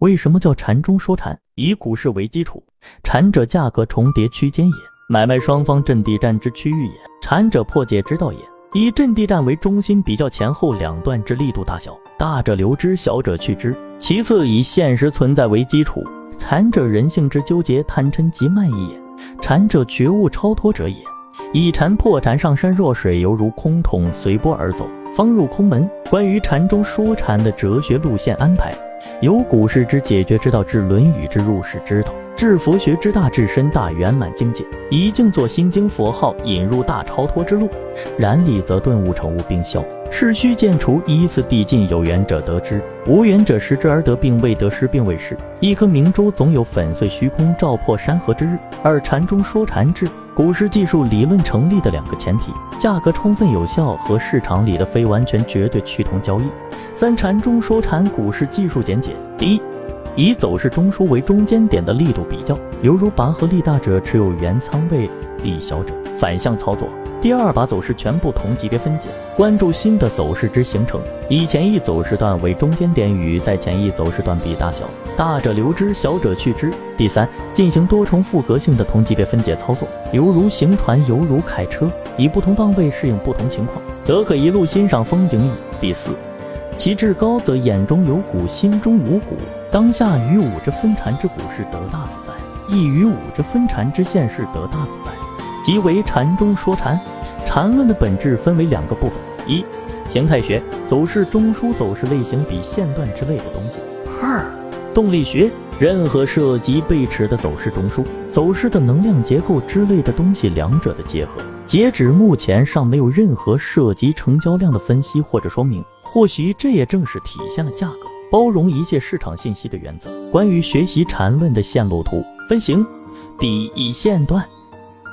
为什么叫禅中说禅？以股市为基础，禅者价格重叠区间也，买卖双方阵地战之区域也，禅者破解之道也。以阵地战为中心，比较前后两段之力度大小，大者留之，小者去之。其次以现实存在为基础，禅者人性之纠结、贪嗔急慢意也，禅者觉悟超脱者也。以禅破禅，上山若水，犹如空桶随波而走，方入空门。关于禅中说禅的哲学路线安排，由股市之解决之道，至论语之入世之道，至佛学之大至深大圆满境界，以静坐心经佛号引入大超脱之路。然理则顿悟成悟并消，是虚见除，依次递进。有缘者得之，无缘者失之而得，并未得失，并未失。一颗明珠总有粉碎虚空、照破山河之日。二禅中说禅智。股市技术理论成立的两个前提：价格充分有效和市场里的非完全绝对趋同交易。三禅中说禅股市技术简解：第一，以走势中枢为中间点的力度比较，犹如拔河力大者持有原仓位，力小者反向操作。第二，把走势全部同级别分解，关注新的走势之形成，以前一走势段为中间点，与在前一走势段比大小，大者留之，小者去之。第三，进行多重复合性的同级别分解操作，犹如行船，犹如开车，以不同方位适应不同情况，则可一路欣赏风景矣。第四，其志高则眼中有骨，心中无骨，当下于五之分禅之谷是得大自在，亦于五之分禅之现是得大自在。即为禅中说禅，禅论的本质分为两个部分：一、形态学，走势中枢、走势类型比线段之类的东西；二、动力学，任何涉及背驰的走势中枢、走势的能量结构之类的东西，两者的结合。截止目前尚没有任何涉及成交量的分析或者说明，或许这也正是体现了价格包容一切市场信息的原则。关于学习缠论的线路图分型，第一线段。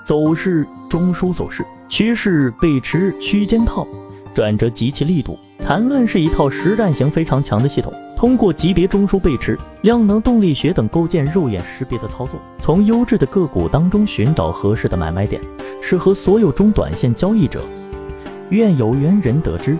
走势中枢走势趋势背驰区间套转折及其力度。谈论是一套实战性非常强的系统，通过级别中枢背驰、量能动力学等构建肉眼识别的操作，从优质的个股当中寻找合适的买卖点，适合所有中短线交易者。愿有缘人得知。